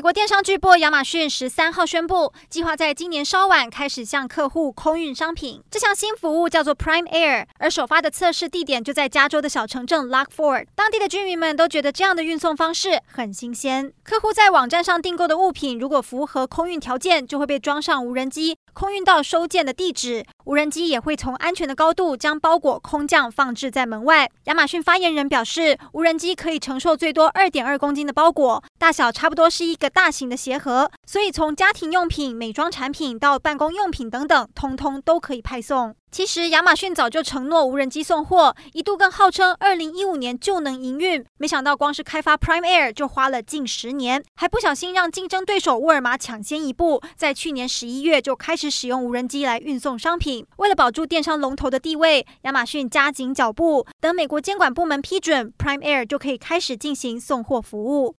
美国电商巨擘亚马逊十三号宣布，计划在今年稍晚开始向客户空运商品。这项新服务叫做 Prime Air，而首发的测试地点就在加州的小城镇 Lockford。当地的居民们都觉得这样的运送方式很新鲜。客户在网站上订购的物品，如果符合空运条件，就会被装上无人机，空运到收件的地址。无人机也会从安全的高度将包裹空降放置在门外。亚马逊发言人表示，无人机可以承受最多二点二公斤的包裹，大小差不多是一个大型的鞋盒，所以从家庭用品、美妆产品到办公用品等等，通通都可以派送。其实亚马逊早就承诺无人机送货，一度更号称二零一五年就能营运，没想到光是开发 Prime Air 就花了近十年，还不小心让竞争对手沃尔玛抢先一步，在去年十一月就开始使用无人机来运送商品。为了保住电商龙头的地位，亚马逊加紧脚步，等美国监管部门批准，Prime Air 就可以开始进行送货服务。